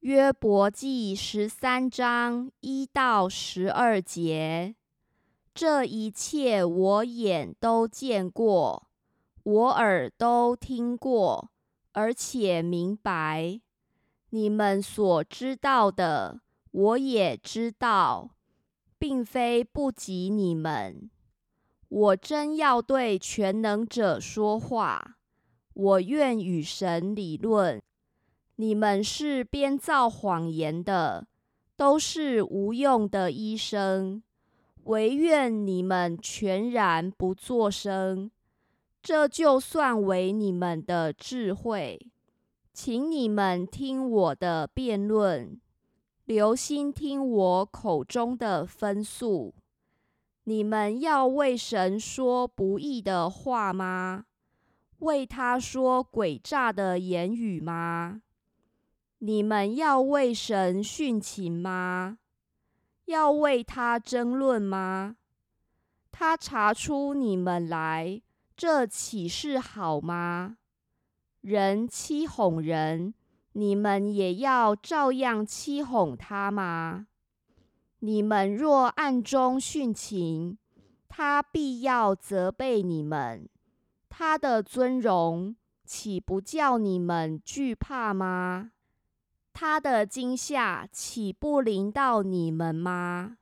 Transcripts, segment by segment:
约伯记十三章一到十二节，这一切我眼都见过，我耳都听过，而且明白。你们所知道的，我也知道，并非不及你们。我真要对全能者说话，我愿与神理论。你们是编造谎言的，都是无用的医生。唯愿你们全然不作声，这就算为你们的智慧。请你们听我的辩论，留心听我口中的分诉。你们要为神说不义的话吗？为他说诡诈的言语吗？你们要为神殉情吗？要为他争论吗？他查出你们来，这岂是好吗？人欺哄人，你们也要照样欺哄他吗？你们若暗中殉情，他必要责备你们。他的尊荣岂不叫你们惧怕吗？他的惊吓岂不临到你们吗？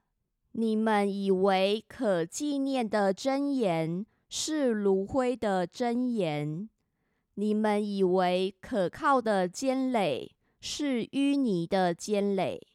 你们以为可纪念的真言是炉灰的真言？你们以为可靠的坚垒是淤泥的坚垒？